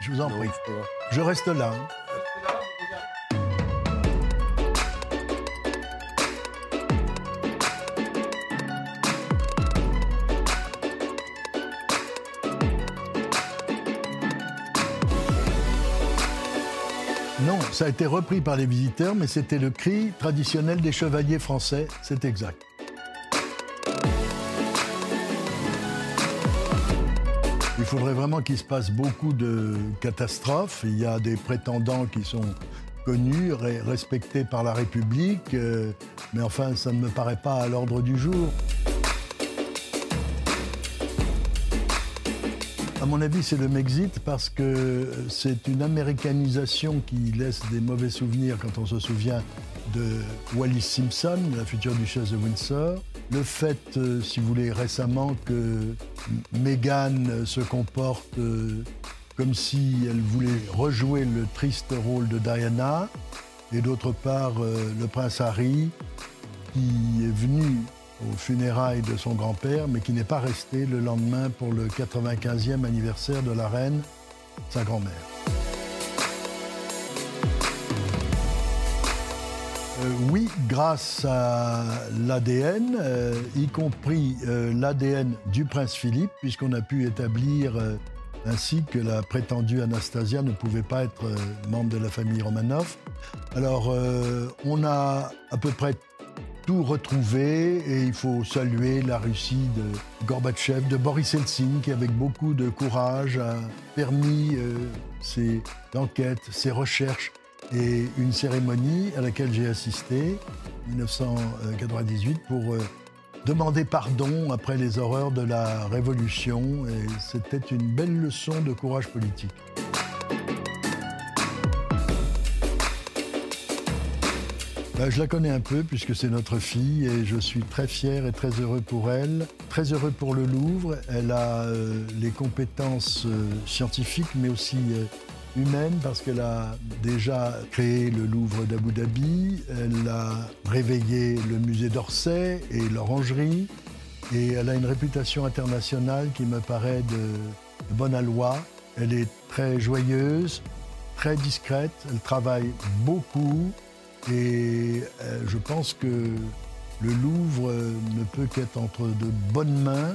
Je vous en prie. Je reste là. Non, ça a été repris par les visiteurs, mais c'était le cri traditionnel des chevaliers français, c'est exact. Il faudrait vraiment qu'il se passe beaucoup de catastrophes. Il y a des prétendants qui sont connus, respectés par la République, euh, mais enfin, ça ne me paraît pas à l'ordre du jour. À mon avis, c'est le Mexit parce que c'est une américanisation qui laisse des mauvais souvenirs quand on se souvient de Wallis Simpson, la future duchesse de Windsor. Le fait, euh, si vous voulez, récemment que Meghan se comporte euh, comme si elle voulait rejouer le triste rôle de Diana, et d'autre part euh, le prince Harry qui est venu aux funérailles de son grand-père, mais qui n'est pas resté le lendemain pour le 95e anniversaire de la reine, sa grand-mère. Oui, grâce à l'ADN, euh, y compris euh, l'ADN du prince Philippe, puisqu'on a pu établir ainsi que la prétendue Anastasia ne pouvait pas être membre de la famille Romanov. Alors, on a à peu près tout retrouvé et il faut saluer la Russie de Gorbatchev, de Boris Helsinki qui avec beaucoup de courage a permis euh, ces enquêtes, ces recherches et une cérémonie à laquelle j'ai assisté en 1998 pour euh, demander pardon après les horreurs de la Révolution et c'était une belle leçon de courage politique. Bah, je la connais un peu puisque c'est notre fille et je suis très fier et très heureux pour elle. Très heureux pour le Louvre. Elle a euh, les compétences euh, scientifiques mais aussi humaines parce qu'elle a déjà créé le Louvre d'Abu Dhabi. Elle a réveillé le musée d'Orsay et l'Orangerie. Et elle a une réputation internationale qui me paraît de bonne aloi. Elle est très joyeuse, très discrète, elle travaille beaucoup. Et euh, je pense que le Louvre ne peut qu'être entre de bonnes mains.